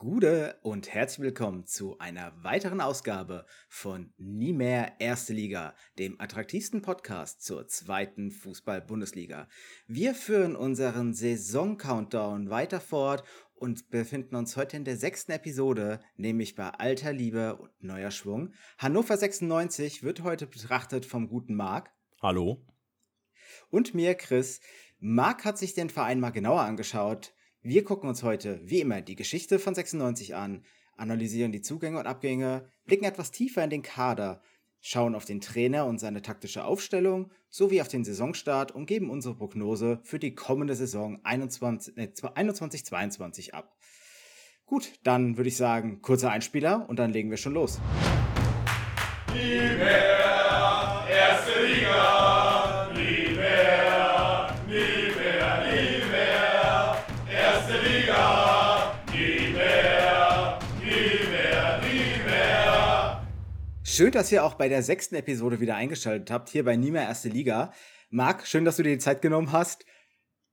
Gude und herzlich willkommen zu einer weiteren Ausgabe von Nie mehr Erste Liga, dem attraktivsten Podcast zur zweiten Fußball-Bundesliga. Wir führen unseren Saison-Countdown weiter fort und befinden uns heute in der sechsten Episode, nämlich bei alter Liebe und neuer Schwung. Hannover 96 wird heute betrachtet vom guten Marc. Hallo. Und mir, Chris. Marc hat sich den Verein mal genauer angeschaut wir gucken uns heute, wie immer, die Geschichte von 96 an, analysieren die Zugänge und Abgänge, blicken etwas tiefer in den Kader, schauen auf den Trainer und seine taktische Aufstellung sowie auf den Saisonstart und geben unsere Prognose für die kommende Saison 21-22 ab. Gut, dann würde ich sagen, kurzer Einspieler und dann legen wir schon los. Die mehr, Schön, dass ihr auch bei der sechsten Episode wieder eingeschaltet habt, hier bei mehr Erste Liga. Marc, schön, dass du dir die Zeit genommen hast,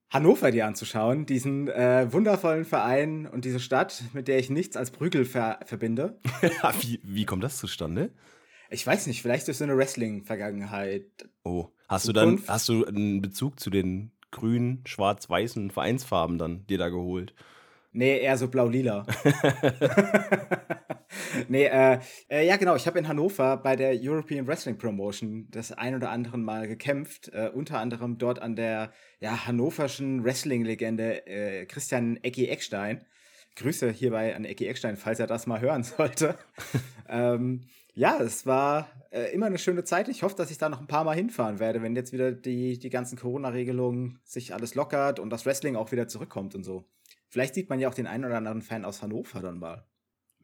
Hannover dir anzuschauen, diesen äh, wundervollen Verein und diese Stadt, mit der ich nichts als Prügel ver verbinde. wie, wie kommt das zustande? Ich weiß nicht, vielleicht durch so eine Wrestling-Vergangenheit. Oh, hast du dann hast du einen Bezug zu den grün, schwarz-weißen Vereinsfarben dann dir da geholt? Nee, eher so blau-lila. nee, äh, äh, ja genau, ich habe in Hannover bei der European Wrestling Promotion das ein oder andere Mal gekämpft, äh, unter anderem dort an der ja, hannoverschen Wrestling-Legende äh, Christian Ecki Eckstein. Grüße hierbei an Ecki Eckstein, falls er das mal hören sollte. ähm, ja, es war äh, immer eine schöne Zeit. Ich hoffe, dass ich da noch ein paar Mal hinfahren werde, wenn jetzt wieder die, die ganzen Corona-Regelungen sich alles lockert und das Wrestling auch wieder zurückkommt und so. Vielleicht sieht man ja auch den einen oder anderen Fan aus Hannover dann mal.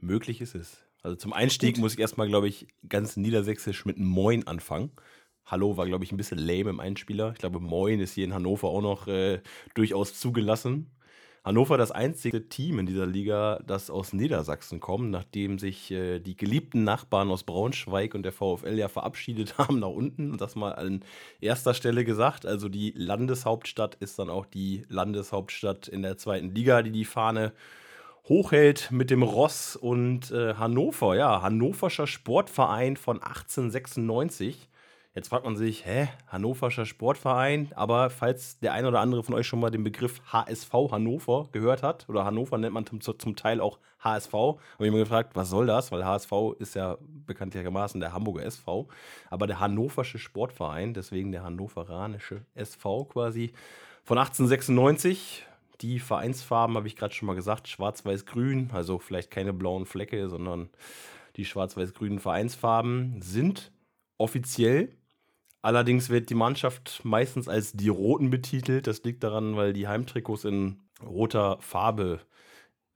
Möglich ist es. Also zum Einstieg muss ich erstmal, glaube ich, ganz niedersächsisch mit Moin anfangen. Hallo war, glaube ich, ein bisschen lame im Einspieler. Ich glaube, Moin ist hier in Hannover auch noch äh, durchaus zugelassen. Hannover das einzige Team in dieser Liga, das aus Niedersachsen kommt, nachdem sich äh, die geliebten Nachbarn aus Braunschweig und der VfL ja verabschiedet haben nach unten. Und das mal an erster Stelle gesagt. Also die Landeshauptstadt ist dann auch die Landeshauptstadt in der zweiten Liga, die die Fahne hochhält mit dem Ross und äh, Hannover. Ja, Hannoverscher Sportverein von 1896. Jetzt fragt man sich, hä, Hannoverscher Sportverein? Aber falls der ein oder andere von euch schon mal den Begriff HSV Hannover gehört hat, oder Hannover nennt man zum, zum Teil auch HSV, habe ich mir gefragt, was soll das? Weil HSV ist ja bekanntlichermaßen der Hamburger SV, aber der Hannoversche Sportverein, deswegen der Hannoveranische SV quasi, von 1896. Die Vereinsfarben habe ich gerade schon mal gesagt, schwarz-weiß-grün, also vielleicht keine blauen Flecke, sondern die schwarz-weiß-grünen Vereinsfarben sind offiziell Allerdings wird die Mannschaft meistens als die Roten betitelt. Das liegt daran, weil die Heimtrikots in roter Farbe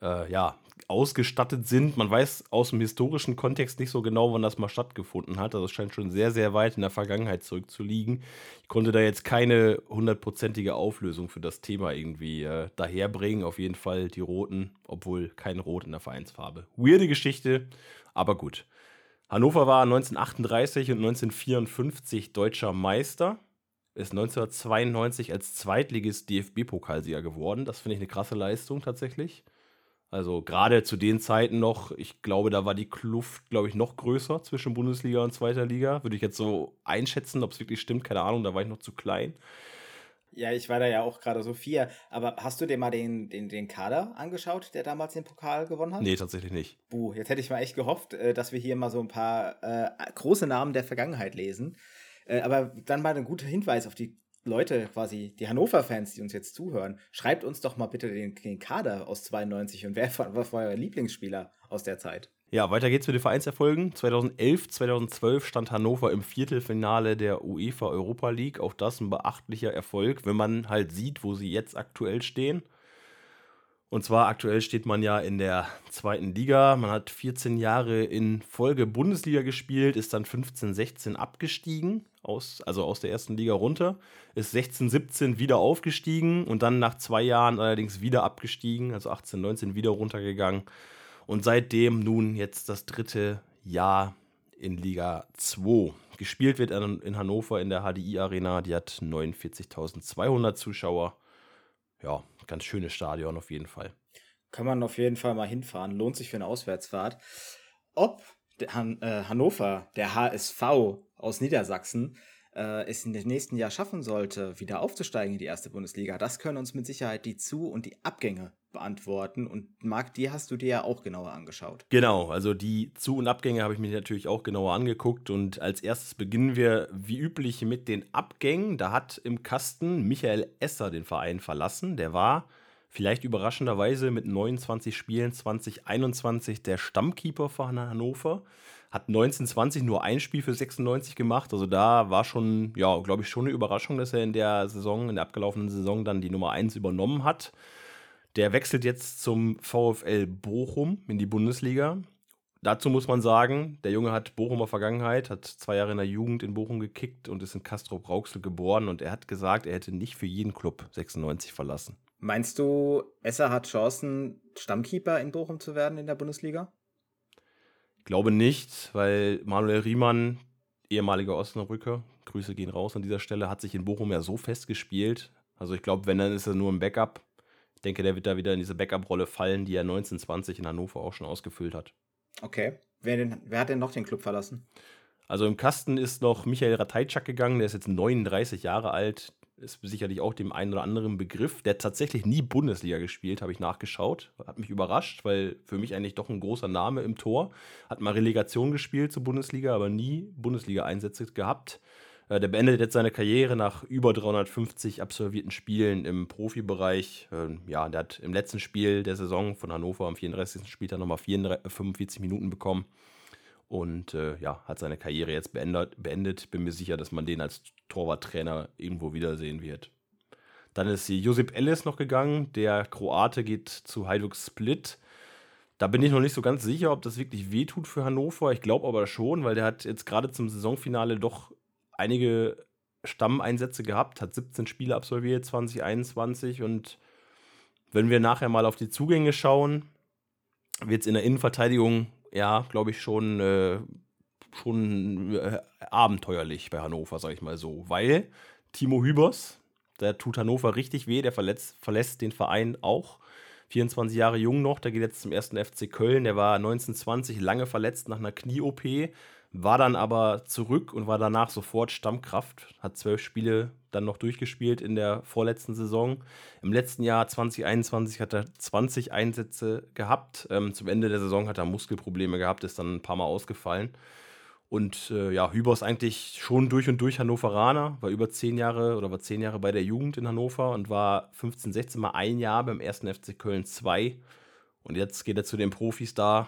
äh, ja, ausgestattet sind. Man weiß aus dem historischen Kontext nicht so genau, wann das mal stattgefunden hat. Also es scheint schon sehr, sehr weit in der Vergangenheit zurückzuliegen. Ich konnte da jetzt keine hundertprozentige Auflösung für das Thema irgendwie äh, daherbringen. Auf jeden Fall die Roten, obwohl kein Rot in der Vereinsfarbe. Weirde Geschichte, aber gut. Hannover war 1938 und 1954 deutscher Meister, ist 1992 als Zweitligist DFB-Pokalsieger geworden. Das finde ich eine krasse Leistung tatsächlich. Also gerade zu den Zeiten noch, ich glaube, da war die Kluft, glaube ich, noch größer zwischen Bundesliga und zweiter Liga. Würde ich jetzt so einschätzen, ob es wirklich stimmt, keine Ahnung, da war ich noch zu klein. Ja, ich war da ja auch gerade so vier. Aber hast du dir mal den, den, den Kader angeschaut, der damals den Pokal gewonnen hat? Nee, tatsächlich nicht. Buh, jetzt hätte ich mal echt gehofft, äh, dass wir hier mal so ein paar äh, große Namen der Vergangenheit lesen. Äh, aber dann mal ein guter Hinweis auf die Leute, quasi die Hannover-Fans, die uns jetzt zuhören. Schreibt uns doch mal bitte den, den Kader aus 92 und wer war, euer Lieblingsspieler aus der Zeit? Ja, weiter geht's mit den Vereinserfolgen. 2011, 2012 stand Hannover im Viertelfinale der UEFA Europa League. Auch das ein beachtlicher Erfolg, wenn man halt sieht, wo sie jetzt aktuell stehen. Und zwar aktuell steht man ja in der zweiten Liga. Man hat 14 Jahre in Folge Bundesliga gespielt, ist dann 15, 16 abgestiegen, aus, also aus der ersten Liga runter, ist 16, 17 wieder aufgestiegen und dann nach zwei Jahren allerdings wieder abgestiegen, also 18, 19 wieder runtergegangen. Und seitdem nun jetzt das dritte Jahr in Liga 2. Gespielt wird in Hannover in der HDI Arena, die hat 49.200 Zuschauer. Ja, ganz schönes Stadion auf jeden Fall. Kann man auf jeden Fall mal hinfahren. Lohnt sich für eine Auswärtsfahrt. Ob Han äh, Hannover, der HSV aus Niedersachsen, äh, es in dem nächsten Jahr schaffen sollte, wieder aufzusteigen in die erste Bundesliga, das können uns mit Sicherheit die Zu- und die Abgänge beantworten. Und Marc, die hast du dir ja auch genauer angeschaut. Genau, also die Zu- und Abgänge habe ich mir natürlich auch genauer angeguckt. Und als erstes beginnen wir wie üblich mit den Abgängen. Da hat im Kasten Michael Esser den Verein verlassen. Der war vielleicht überraschenderweise mit 29 Spielen 2021 der Stammkeeper von Hannover. Hat 1920 nur ein Spiel für 96 gemacht. Also da war schon, ja, glaube ich, schon eine Überraschung, dass er in der Saison, in der abgelaufenen Saison dann die Nummer 1 übernommen hat. Der wechselt jetzt zum VfL Bochum in die Bundesliga. Dazu muss man sagen, der Junge hat Bochumer Vergangenheit, hat zwei Jahre in der Jugend in Bochum gekickt und ist in Castro Brauxel geboren und er hat gesagt, er hätte nicht für jeden Club 96 verlassen. Meinst du, Esser hat Chancen, Stammkeeper in Bochum zu werden in der Bundesliga? Ich glaube nicht, weil Manuel Riemann, ehemaliger Osnabrücker, Grüße gehen raus an dieser Stelle, hat sich in Bochum ja so festgespielt. Also ich glaube, wenn, dann ist er nur ein Backup. Ich denke, der wird da wieder in diese Backup-Rolle fallen, die er 1920 in Hannover auch schon ausgefüllt hat. Okay. Wer, denn, wer hat denn noch den Club verlassen? Also im Kasten ist noch Michael Ratajczak gegangen, der ist jetzt 39 Jahre alt, ist sicherlich auch dem einen oder anderen Begriff. Der hat tatsächlich nie Bundesliga gespielt, habe ich nachgeschaut. Hat mich überrascht, weil für mich eigentlich doch ein großer Name im Tor. Hat mal Relegation gespielt zur Bundesliga, aber nie Bundesliga-Einsätze gehabt. Äh, Der beendet jetzt seine Karriere nach über 350 absolvierten Spielen im Profibereich. Ähm, Ja, der hat im letzten Spiel der Saison von Hannover am 34. Spieltag nochmal 34 45 Minuten bekommen und äh, ja, hat seine Karriere jetzt beendet, beendet. Bin mir sicher, dass man den als Torwarttrainer irgendwo wiedersehen wird. Dann ist Josip Ellis noch gegangen. Der Kroate geht zu Hajduk Split. Da bin ich noch nicht so ganz sicher, ob das wirklich wehtut für Hannover. Ich glaube aber schon, weil der hat jetzt gerade zum Saisonfinale doch einige Stammeinsätze gehabt, hat 17 Spiele absolviert, 2021 und wenn wir nachher mal auf die Zugänge schauen, wird es in der Innenverteidigung, ja, glaube ich, schon, äh, schon äh, abenteuerlich bei Hannover, sage ich mal so. Weil Timo Hübers, der tut Hannover richtig weh, der verletzt, verlässt den Verein auch. 24 Jahre jung noch, der geht jetzt zum ersten FC Köln. Der war 1920 lange verletzt nach einer Knie-OP, war dann aber zurück und war danach sofort Stammkraft. Hat zwölf Spiele dann noch durchgespielt in der vorletzten Saison. Im letzten Jahr 2021 hat er 20 Einsätze gehabt. Ähm, zum Ende der Saison hat er Muskelprobleme gehabt, ist dann ein paar Mal ausgefallen. Und äh, ja, Hüber ist eigentlich schon durch und durch Hannoveraner, war über zehn Jahre oder war zehn Jahre bei der Jugend in Hannover und war 15, 16 Mal ein Jahr beim ersten FC Köln 2. Und jetzt geht er zu den Profis da,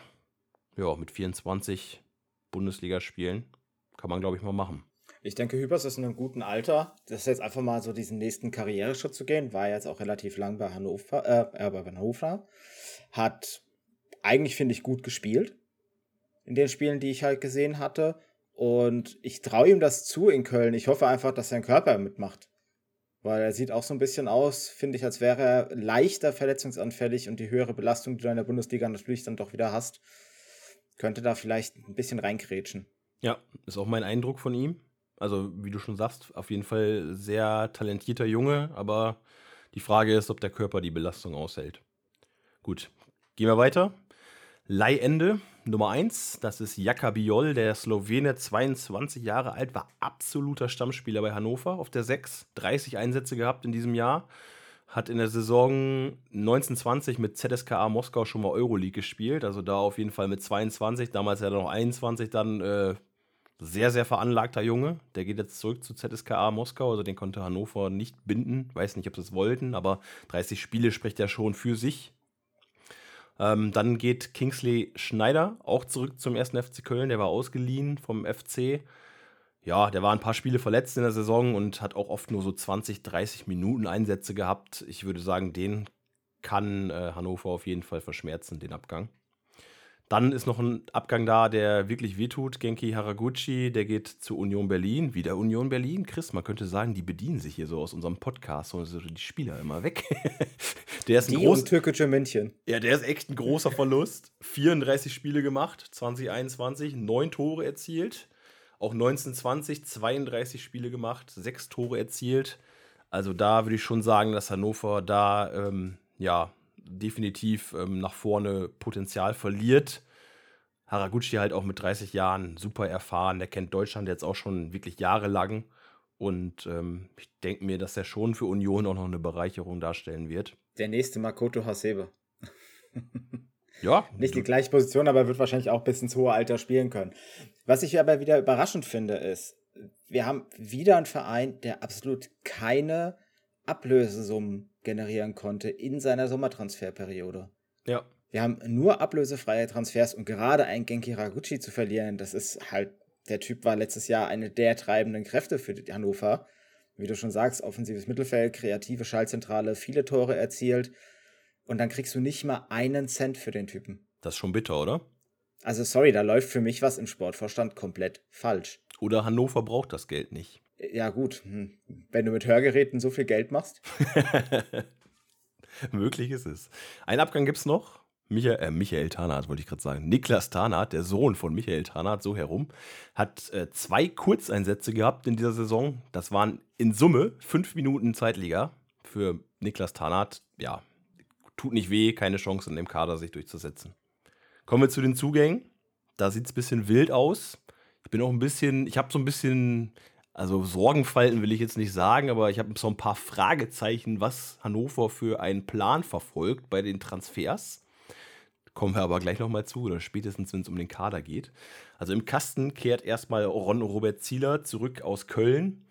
ja, mit 24 Bundesligaspielen. Kann man, glaube ich, mal machen. Ich denke, Hübers ist in einem guten Alter. Das ist jetzt einfach mal so diesen nächsten Karriereschritt zu gehen. War jetzt auch relativ lang bei Hannover, äh, äh, bei Hannover. Hat eigentlich, finde ich, gut gespielt. In den Spielen, die ich halt gesehen hatte. Und ich traue ihm das zu in Köln. Ich hoffe einfach, dass sein Körper mitmacht. Weil er sieht auch so ein bisschen aus, finde ich, als wäre er leichter verletzungsanfällig und die höhere Belastung, die du in der Bundesliga natürlich dann doch wieder hast, könnte da vielleicht ein bisschen reinkrätschen. Ja, ist auch mein Eindruck von ihm. Also, wie du schon sagst, auf jeden Fall sehr talentierter Junge, aber die Frage ist, ob der Körper die Belastung aushält. Gut, gehen wir weiter. Leihende Nummer 1, das ist Jaka Biol, der Slowene, 22 Jahre alt, war absoluter Stammspieler bei Hannover auf der 6, 30 Einsätze gehabt in diesem Jahr. Hat in der Saison 1920 mit ZSKA Moskau schon mal Euroleague gespielt, also da auf jeden Fall mit 22, damals ja noch 21, dann äh, sehr, sehr veranlagter Junge. Der geht jetzt zurück zu ZSKA Moskau, also den konnte Hannover nicht binden. Weiß nicht, ob sie es wollten, aber 30 Spiele spricht ja schon für sich. Ähm, dann geht Kingsley Schneider auch zurück zum ersten FC Köln. Der war ausgeliehen vom FC. Ja, der war ein paar Spiele verletzt in der Saison und hat auch oft nur so 20, 30 Minuten Einsätze gehabt. Ich würde sagen, den kann äh, Hannover auf jeden Fall verschmerzen, den Abgang. Dann ist noch ein Abgang da, der wirklich wehtut. Genki Haraguchi, der geht zu Union Berlin. Wieder Union Berlin. Chris, man könnte sagen, die bedienen sich hier so aus unserem Podcast. So die Spieler immer weg. der ist ein groß, türkische München. ja, der ist echt ein großer Verlust. 34 Spiele gemacht, 2021, 9 Tore erzielt. Auch 1920 32 Spiele gemacht, 6 Tore erzielt. Also da würde ich schon sagen, dass Hannover da ähm, ja definitiv ähm, nach vorne Potenzial verliert. Haraguchi halt auch mit 30 Jahren super erfahren. Der kennt Deutschland jetzt auch schon wirklich jahrelang. Und ähm, ich denke mir, dass er schon für Union auch noch eine Bereicherung darstellen wird. Der nächste Makoto Hasebe. ja. Nicht die gleiche Position, aber wird wahrscheinlich auch bis ins hohe Alter spielen können. Was ich aber wieder überraschend finde, ist, wir haben wieder einen Verein, der absolut keine Ablösesummen generieren konnte in seiner Sommertransferperiode. Ja. Wir haben nur ablösefreie Transfers und gerade ein Genki Raguchi zu verlieren, das ist halt, der Typ war letztes Jahr eine der treibenden Kräfte für Hannover. Wie du schon sagst, offensives Mittelfeld, kreative Schallzentrale, viele Tore erzielt und dann kriegst du nicht mal einen Cent für den Typen. Das ist schon bitter, oder? Also sorry, da läuft für mich was im Sportvorstand komplett falsch. Oder Hannover braucht das Geld nicht. Ja, gut. Hm. Wenn du mit Hörgeräten so viel Geld machst. Möglich ist es. Ein Abgang gibt es noch. Michael, äh, Michael Tarnath, wollte ich gerade sagen. Niklas Tarnath, der Sohn von Michael Tarnath, so herum, hat äh, zwei Kurzeinsätze gehabt in dieser Saison. Das waren in Summe fünf Minuten Zeitliga für Niklas Tarnath. Ja, tut nicht weh, keine Chance in dem Kader sich durchzusetzen. Kommen wir zu den Zugängen. Da sieht es ein bisschen wild aus. Ich bin auch ein bisschen, ich habe so ein bisschen also Sorgenfalten will ich jetzt nicht sagen, aber ich habe so ein paar Fragezeichen, was Hannover für einen Plan verfolgt bei den Transfers. Kommen wir aber gleich nochmal zu, oder spätestens, wenn es um den Kader geht. Also im Kasten kehrt erstmal Ron Robert Zieler zurück aus Köln.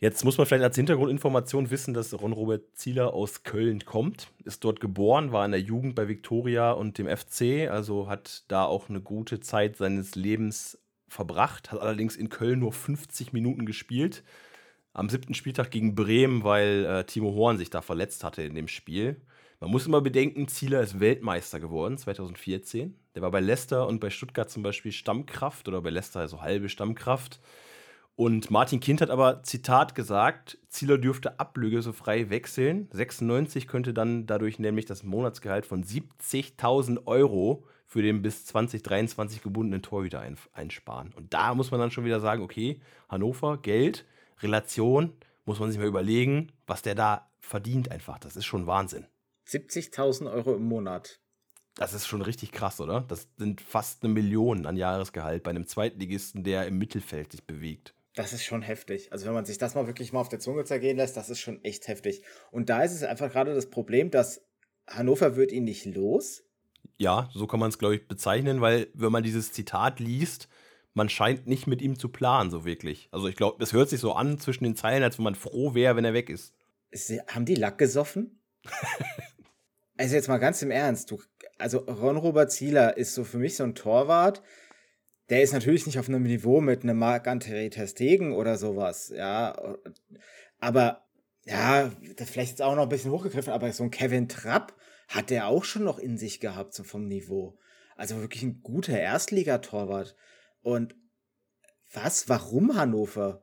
Jetzt muss man vielleicht als Hintergrundinformation wissen, dass Ron Robert Zieler aus Köln kommt, ist dort geboren, war in der Jugend bei Viktoria und dem FC, also hat da auch eine gute Zeit seines Lebens verbracht, hat allerdings in Köln nur 50 Minuten gespielt. Am siebten Spieltag gegen Bremen, weil äh, Timo Horn sich da verletzt hatte in dem Spiel. Man muss immer bedenken, Zieler ist Weltmeister geworden 2014. Der war bei Leicester und bei Stuttgart zum Beispiel Stammkraft oder bei Leicester also halbe Stammkraft. Und Martin Kind hat aber, Zitat, gesagt, Zieler dürfte ablösefrei wechseln. 96 könnte dann dadurch nämlich das Monatsgehalt von 70.000 Euro für den bis 2023 gebundenen Torhüter ein, einsparen. Und da muss man dann schon wieder sagen, okay, Hannover, Geld, Relation, muss man sich mal überlegen, was der da verdient einfach. Das ist schon Wahnsinn. 70.000 Euro im Monat. Das ist schon richtig krass, oder? Das sind fast eine Million an Jahresgehalt bei einem Zweitligisten, der im Mittelfeld sich bewegt. Das ist schon heftig. Also wenn man sich das mal wirklich mal auf der Zunge zergehen lässt, das ist schon echt heftig. Und da ist es einfach gerade das Problem, dass Hannover wird ihn nicht los. Ja, so kann man es, glaube ich, bezeichnen, weil wenn man dieses Zitat liest, man scheint nicht mit ihm zu planen, so wirklich. Also ich glaube, das hört sich so an zwischen den Zeilen, als wenn man froh wäre, wenn er weg ist. Sie, haben die Lack gesoffen? also jetzt mal ganz im Ernst, du, also Ron-Robert Zieler ist so für mich so ein Torwart, der ist natürlich nicht auf einem Niveau mit einem Marc-André Testegen oder sowas, ja, aber ja, vielleicht jetzt auch noch ein bisschen hochgegriffen, aber so ein Kevin Trapp, hat der auch schon noch in sich gehabt so vom Niveau. Also wirklich ein guter Erstligatorwart. Und was? Warum Hannover?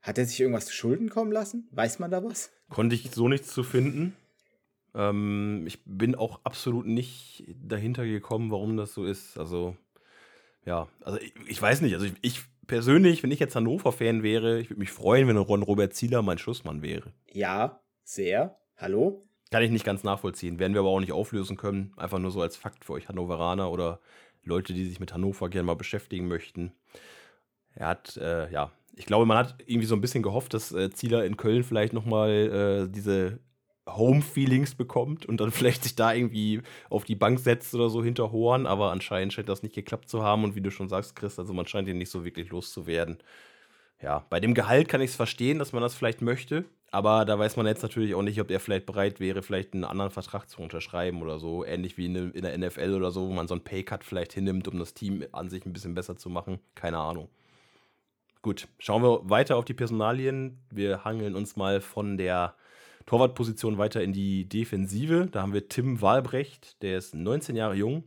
Hat er sich irgendwas zu Schulden kommen lassen? Weiß man da was? Konnte ich so nichts zu finden. Ähm, ich bin auch absolut nicht dahinter gekommen, warum das so ist. Also, ja, also ich, ich weiß nicht. Also ich, ich, persönlich, wenn ich jetzt Hannover-Fan wäre, ich würde mich freuen, wenn Ron Robert Zieler mein Schussmann wäre. Ja, sehr. Hallo? Kann ich nicht ganz nachvollziehen. Werden wir aber auch nicht auflösen können. Einfach nur so als Fakt für euch Hannoveraner oder Leute, die sich mit Hannover gerne mal beschäftigen möchten. Er hat, äh, ja, ich glaube, man hat irgendwie so ein bisschen gehofft, dass äh, Zieler in Köln vielleicht nochmal äh, diese Home-Feelings bekommt und dann vielleicht sich da irgendwie auf die Bank setzt oder so hinter Horn, aber anscheinend scheint das nicht geklappt zu haben und wie du schon sagst, Chris, also man scheint ihn nicht so wirklich loszuwerden. Ja, bei dem Gehalt kann ich es verstehen, dass man das vielleicht möchte, aber da weiß man jetzt natürlich auch nicht, ob er vielleicht bereit wäre, vielleicht einen anderen Vertrag zu unterschreiben oder so. Ähnlich wie in, der NFL oder so, wo man so einen Paycut vielleicht hinnimmt, um das Team an sich ein bisschen besser zu machen. Keine Ahnung. Gut, schauen wir weiter auf die Personalien. Wir hangeln uns mal von der Torwartposition weiter in die Defensive. Da haben wir Tim Wahlbrecht, der ist 19 Jahre jung.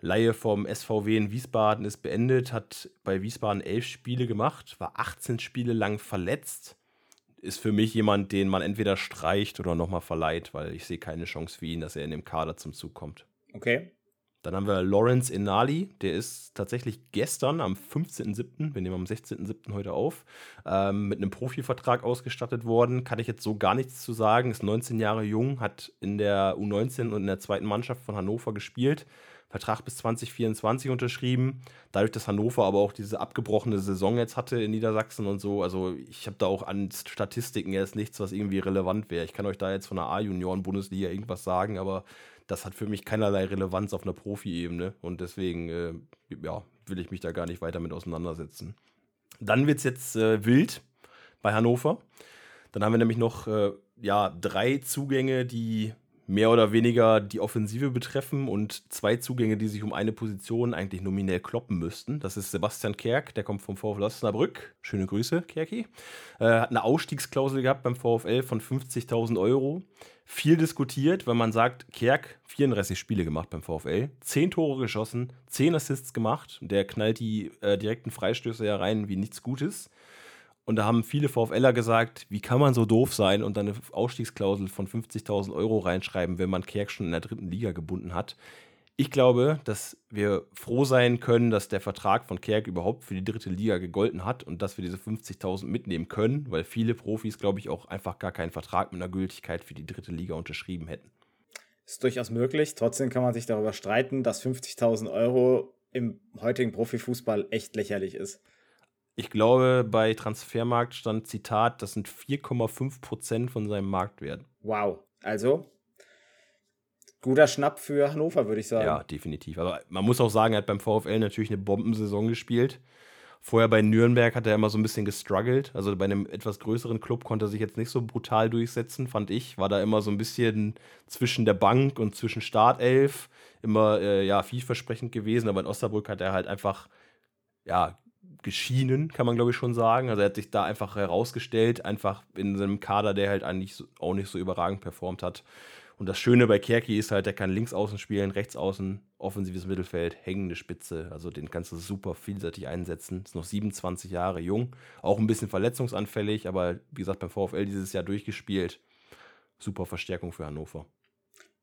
Laie vom SVW in Wiesbaden ist beendet, hat bei Wiesbaden elf Spiele gemacht, war 18 Spiele lang verletzt ist für mich jemand, den man entweder streicht oder nochmal verleiht, weil ich sehe keine Chance für ihn, dass er in dem Kader zum Zug kommt. Okay. Dann haben wir Lawrence Inali, der ist tatsächlich gestern am 15.07., wir nehmen am 16.07. heute auf, ähm, mit einem Profivertrag ausgestattet worden. Kann ich jetzt so gar nichts zu sagen. Ist 19 Jahre jung, hat in der U19 und in der zweiten Mannschaft von Hannover gespielt. Vertrag bis 2024 unterschrieben. Dadurch, dass Hannover aber auch diese abgebrochene Saison jetzt hatte in Niedersachsen und so, also ich habe da auch an Statistiken jetzt nichts, was irgendwie relevant wäre. Ich kann euch da jetzt von der A-Junioren-Bundesliga irgendwas sagen, aber das hat für mich keinerlei Relevanz auf einer Profi-Ebene und deswegen äh, ja, will ich mich da gar nicht weiter mit auseinandersetzen. Dann wird es jetzt äh, wild bei Hannover. Dann haben wir nämlich noch äh, ja, drei Zugänge, die mehr oder weniger die Offensive betreffen und zwei Zugänge, die sich um eine Position eigentlich nominell kloppen müssten. Das ist Sebastian Kerk, der kommt vom VfL Osnabrück. Schöne Grüße, Kerki. Äh, hat eine Ausstiegsklausel gehabt beim VfL von 50.000 Euro. Viel diskutiert, weil man sagt, Kerk 34 Spiele gemacht beim VfL, 10 Tore geschossen, 10 Assists gemacht. Der knallt die äh, direkten Freistöße ja rein wie nichts Gutes. Und da haben viele VfLer gesagt, wie kann man so doof sein und dann eine Ausstiegsklausel von 50.000 Euro reinschreiben, wenn man Kerk schon in der dritten Liga gebunden hat. Ich glaube, dass wir froh sein können, dass der Vertrag von Kerk überhaupt für die dritte Liga gegolten hat und dass wir diese 50.000 mitnehmen können, weil viele Profis, glaube ich, auch einfach gar keinen Vertrag mit einer Gültigkeit für die dritte Liga unterschrieben hätten. Ist durchaus möglich. Trotzdem kann man sich darüber streiten, dass 50.000 Euro im heutigen Profifußball echt lächerlich ist. Ich glaube, bei Transfermarkt stand Zitat, das sind 4,5 Prozent von seinem Marktwert. Wow. Also, guter Schnapp für Hannover, würde ich sagen. Ja, definitiv. Aber man muss auch sagen, er hat beim VfL natürlich eine Bombensaison gespielt. Vorher bei Nürnberg hat er immer so ein bisschen gestruggelt. Also bei einem etwas größeren Club konnte er sich jetzt nicht so brutal durchsetzen, fand ich. War da immer so ein bisschen zwischen der Bank und zwischen Startelf. Immer äh, ja, vielversprechend gewesen. Aber in Osnabrück hat er halt einfach ja, geschienen, kann man glaube ich schon sagen. Also er hat sich da einfach herausgestellt, einfach in seinem Kader, der halt eigentlich auch nicht so überragend performt hat. Und das Schöne bei Kerki ist halt, er kann links außen spielen, rechts außen, offensives Mittelfeld, hängende Spitze. Also den kannst du super vielseitig einsetzen. Ist noch 27 Jahre jung, auch ein bisschen verletzungsanfällig, aber wie gesagt, beim VfL dieses Jahr durchgespielt. Super Verstärkung für Hannover.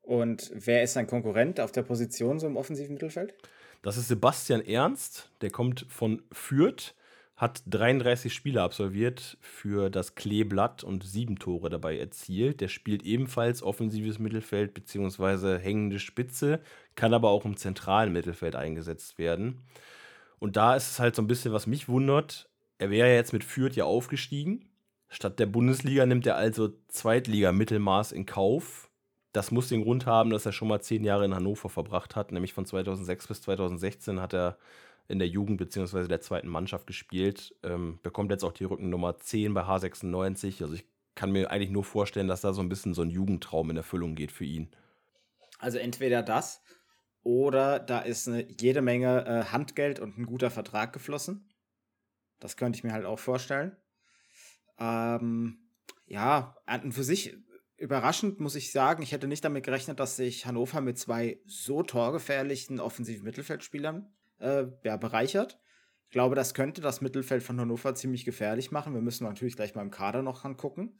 Und wer ist sein Konkurrent auf der Position so im offensiven Mittelfeld? Das ist Sebastian Ernst, der kommt von Fürth, hat 33 Spiele absolviert für das Kleeblatt und sieben Tore dabei erzielt. Der spielt ebenfalls offensives Mittelfeld bzw. hängende Spitze, kann aber auch im zentralen Mittelfeld eingesetzt werden. Und da ist es halt so ein bisschen, was mich wundert. Er wäre ja jetzt mit Fürth ja aufgestiegen. Statt der Bundesliga nimmt er also Zweitliga-Mittelmaß in Kauf das muss den Grund haben, dass er schon mal zehn Jahre in Hannover verbracht hat. Nämlich von 2006 bis 2016 hat er in der Jugend bzw. der zweiten Mannschaft gespielt. Ähm, bekommt jetzt auch die Rückennummer 10 bei H96. Also ich kann mir eigentlich nur vorstellen, dass da so ein bisschen so ein Jugendtraum in Erfüllung geht für ihn. Also entweder das oder da ist eine, jede Menge äh, Handgeld und ein guter Vertrag geflossen. Das könnte ich mir halt auch vorstellen. Ähm, ja, an und für sich überraschend muss ich sagen, ich hätte nicht damit gerechnet, dass sich Hannover mit zwei so torgefährlichen offensiven Mittelfeldspielern äh, ja, bereichert. Ich glaube, das könnte das Mittelfeld von Hannover ziemlich gefährlich machen. Wir müssen natürlich gleich mal im Kader noch angucken.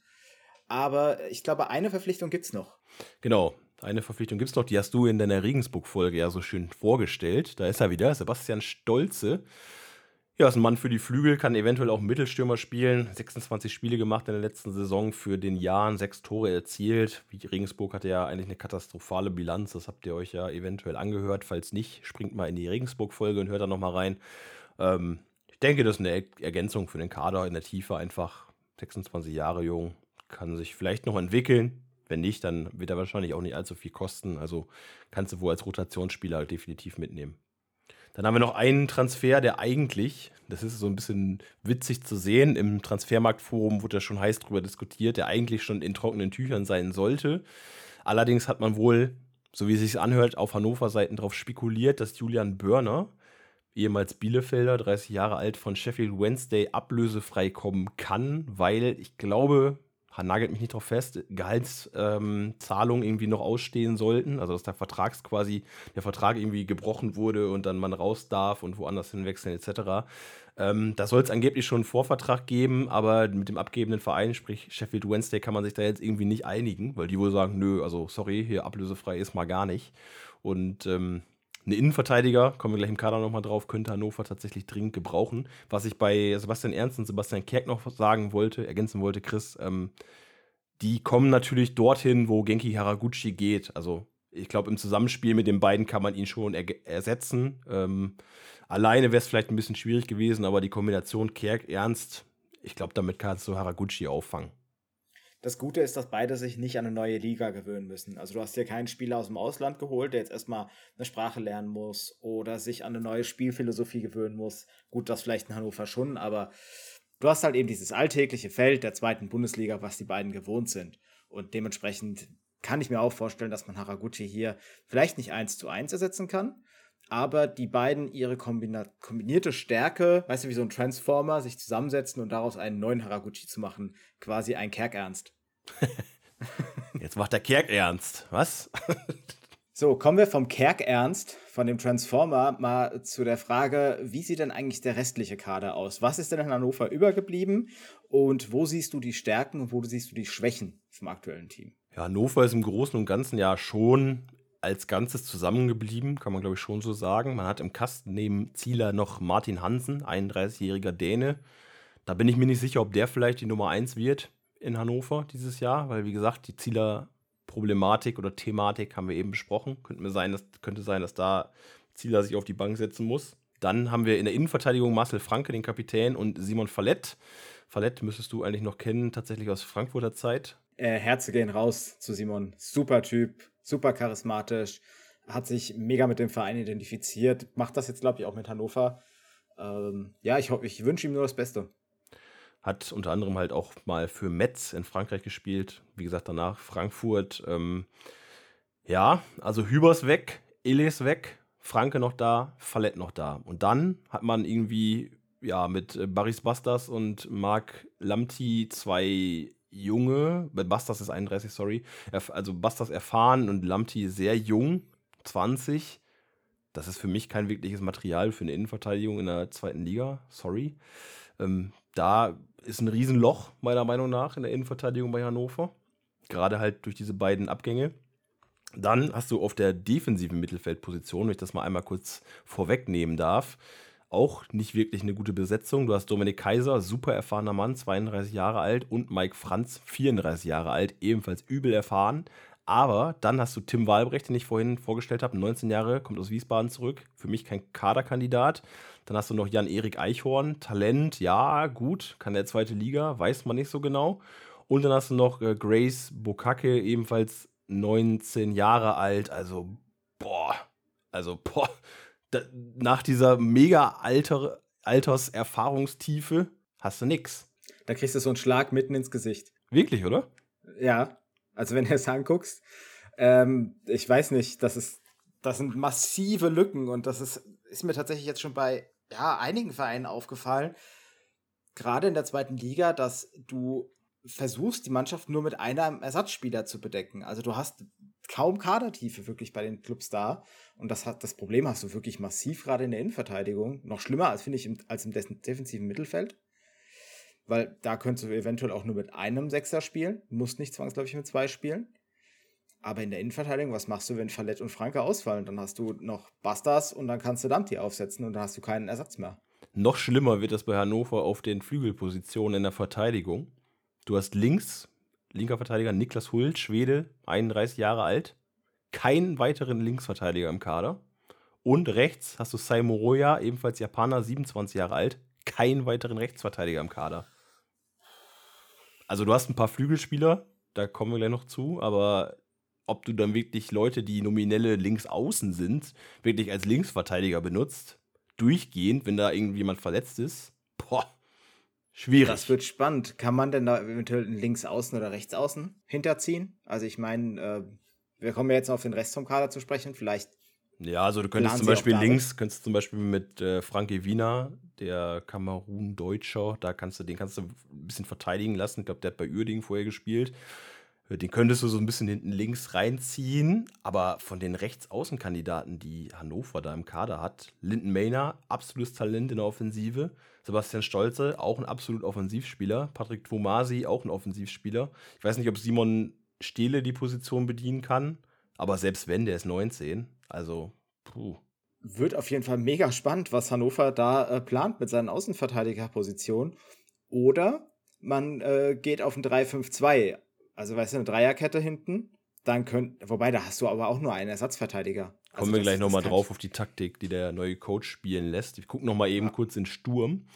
Aber ich glaube, eine Verpflichtung gibt es noch. Genau, eine Verpflichtung gibt es noch. Die hast du in deiner Regensburg-Folge ja so schön vorgestellt. Da ist er wieder, Sebastian Stolze. Ja, ist ein Mann für die Flügel, kann eventuell auch Mittelstürmer spielen. 26 Spiele gemacht in der letzten Saison für den Jahren, sechs Tore erzielt. Regensburg hatte ja eigentlich eine katastrophale Bilanz. Das habt ihr euch ja eventuell angehört. Falls nicht, springt mal in die Regensburg-Folge und hört da nochmal rein. Ähm, ich denke, das ist eine Ergänzung für den Kader in der Tiefe. Einfach 26 Jahre jung, kann sich vielleicht noch entwickeln. Wenn nicht, dann wird er wahrscheinlich auch nicht allzu viel kosten. Also kannst du wohl als Rotationsspieler definitiv mitnehmen. Dann haben wir noch einen Transfer, der eigentlich, das ist so ein bisschen witzig zu sehen, im Transfermarktforum wurde ja schon heiß drüber diskutiert, der eigentlich schon in trockenen Tüchern sein sollte. Allerdings hat man wohl, so wie es sich anhört, auf Hannover-Seiten darauf spekuliert, dass Julian Börner, ehemals Bielefelder, 30 Jahre alt, von Sheffield Wednesday ablösefrei kommen kann, weil ich glaube, nagelt mich nicht drauf fest, Gehaltszahlungen ähm, irgendwie noch ausstehen sollten. Also dass der Vertrags quasi, der Vertrag irgendwie gebrochen wurde und dann man raus darf und woanders hinwechseln etc. Ähm, da soll es angeblich schon einen Vorvertrag geben, aber mit dem abgebenden Verein, sprich Sheffield Wednesday, kann man sich da jetzt irgendwie nicht einigen, weil die wohl sagen, nö, also sorry, hier ablösefrei ist mal gar nicht. Und ähm, Ein Innenverteidiger, kommen wir gleich im Kader nochmal drauf, könnte Hannover tatsächlich dringend gebrauchen. Was ich bei Sebastian Ernst und Sebastian Kerk noch sagen wollte, ergänzen wollte, Chris, ähm, die kommen natürlich dorthin, wo Genki Haraguchi geht. Also ich glaube, im Zusammenspiel mit den beiden kann man ihn schon er ersetzen. Ähm, alleine wäre es vielleicht ein bisschen schwierig gewesen, aber die Kombination Kerk-Ernst, ich glaube, damit kannst du Haraguchi auffangen. Das Gute ist, dass beide sich nicht an eine neue Liga gewöhnen müssen. Also du hast hier keinen Spieler aus dem Ausland geholt, der jetzt erstmal eine Sprache lernen muss oder sich an eine neue Spielphilosophie gewöhnen muss. Gut, das vielleicht in Hannover schon, aber du hast halt eben dieses alltägliche Feld der zweiten Bundesliga, was die beiden gewohnt sind. Und dementsprechend kann ich mir auch vorstellen, dass man Haraguchi hier vielleicht nicht eins zu eins ersetzen kann, aber die beiden ihre kombinierte Stärke, weißt du, wie so ein Transformer, sich zusammensetzen und daraus einen neuen Haraguchi zu machen, quasi ein Kerkernst. Jetzt macht der Kerkernst, was? so, kommen wir vom Kerkernst, von dem Transformer, mal zu der Frage, wie sieht denn eigentlich der restliche Kader aus? Was ist denn in Hannover übergeblieben und wo siehst du die Stärken und wo siehst du die Schwächen vom aktuellen Team? Ja, Hannover ist im Großen und Ganzen ja schon als Ganzes zusammengeblieben, kann man glaube ich schon so sagen. Man hat im Kasten neben Zieler noch Martin Hansen, 31-jähriger Däne. Da bin ich mir nicht sicher, ob der vielleicht die Nummer 1 wird in Hannover dieses Jahr, weil wie gesagt, die Zieler Problematik oder Thematik haben wir eben besprochen. Könnte, mir sein, dass, könnte sein, dass da Zieler sich auf die Bank setzen muss. Dann haben wir in der Innenverteidigung Marcel Franke, den Kapitän, und Simon Fallett. Fallett müsstest du eigentlich noch kennen, tatsächlich aus Frankfurter Zeit. Äh, Herze gehen raus zu Simon. Super Typ, super charismatisch, hat sich mega mit dem Verein identifiziert, macht das jetzt, glaube ich, auch mit Hannover. Ähm, ja, ich, ich wünsche ihm nur das Beste. Hat unter anderem halt auch mal für Metz in Frankreich gespielt. Wie gesagt, danach Frankfurt. Ähm, ja, also Hübers weg, Elis weg, Franke noch da, Fallett noch da. Und dann hat man irgendwie ja mit äh, Baris Bastas und Marc Lamti zwei junge, Bastas ist 31, sorry, also Bastas erfahren und Lamti sehr jung, 20. Das ist für mich kein wirkliches Material für eine Innenverteidigung in der zweiten Liga, sorry. Ähm, da ist ein Riesenloch, meiner Meinung nach, in der Innenverteidigung bei Hannover. Gerade halt durch diese beiden Abgänge. Dann hast du auf der defensiven Mittelfeldposition, wenn ich das mal einmal kurz vorwegnehmen darf, auch nicht wirklich eine gute Besetzung. Du hast Dominik Kaiser, super erfahrener Mann, 32 Jahre alt, und Mike Franz, 34 Jahre alt, ebenfalls übel erfahren. Aber dann hast du Tim Wahlbrecht, den ich vorhin vorgestellt habe, 19 Jahre, kommt aus Wiesbaden zurück. Für mich kein Kaderkandidat. Dann hast du noch Jan-Erik Eichhorn, Talent, ja, gut, kann der zweite Liga, weiß man nicht so genau. Und dann hast du noch äh, Grace Bokake, ebenfalls 19 Jahre alt. Also, boah, also, boah, da, nach dieser mega Alter, Alterserfahrungstiefe hast du nix. Da kriegst du so einen Schlag mitten ins Gesicht. Wirklich, oder? Ja, also wenn du es anguckst, ähm, ich weiß nicht, das ist, das sind massive Lücken und das ist, ist mir tatsächlich jetzt schon bei ja, einigen Vereinen aufgefallen, gerade in der zweiten Liga, dass du versuchst, die Mannschaft nur mit einem Ersatzspieler zu bedecken. Also du hast kaum Kadertiefe wirklich bei den Clubs da. Und das, hat, das Problem hast du wirklich massiv gerade in der Innenverteidigung. Noch schlimmer als, finde ich, im, als im defensiven Mittelfeld. Weil da könntest du eventuell auch nur mit einem Sechser spielen. Musst nicht zwangsläufig mit zwei spielen. Aber in der Innenverteidigung, was machst du, wenn Fallett und Franke ausfallen? Dann hast du noch Bastas und dann kannst du Damti aufsetzen und dann hast du keinen Ersatz mehr. Noch schlimmer wird das bei Hannover auf den Flügelpositionen in der Verteidigung. Du hast links linker Verteidiger Niklas Hult, Schwede, 31 Jahre alt. Keinen weiteren Linksverteidiger im Kader. Und rechts hast du Saimo Roya, ebenfalls Japaner, 27 Jahre alt. Keinen weiteren Rechtsverteidiger im Kader. Also du hast ein paar Flügelspieler, da kommen wir gleich noch zu, aber ob du dann wirklich Leute, die nominelle Linksaußen sind, wirklich als Linksverteidiger benutzt, durchgehend, wenn da irgendjemand verletzt ist, boah, Schwierig. Das wird spannend. Kann man denn da eventuell links außen oder rechts außen hinterziehen? Also ich meine, äh, wir kommen ja jetzt auf den Rest vom Kader zu sprechen. Vielleicht. Ja, also du könntest zum Beispiel links, könntest zum Beispiel mit äh, Frankie Wiener, der Kamerun-Deutscher, da kannst du, den kannst du ein bisschen verteidigen lassen. Ich glaube, der hat bei Uerdingen vorher gespielt. Äh, den könntest du so ein bisschen hinten links reinziehen, aber von den Rechtsaußenkandidaten, die Hannover da im Kader hat, Linden Mayner, absolutes Talent in der Offensive. Sebastian Stolze, auch ein absolut Offensivspieler. Patrick Twomasi, auch ein Offensivspieler. Ich weiß nicht, ob Simon Stehle die Position bedienen kann, aber selbst wenn, der ist 19. Also, puh. wird auf jeden Fall mega spannend, was Hannover da äh, plant mit seinen Außenverteidigerpositionen. Oder man äh, geht auf ein 3-5-2. Also, weißt du, eine Dreierkette hinten. Dann könnt, wobei, da hast du aber auch nur einen Ersatzverteidiger. Also Kommen wir gleich nochmal drauf auf die Taktik, die der neue Coach spielen lässt. Ich gucke nochmal eben ja. kurz in Sturm.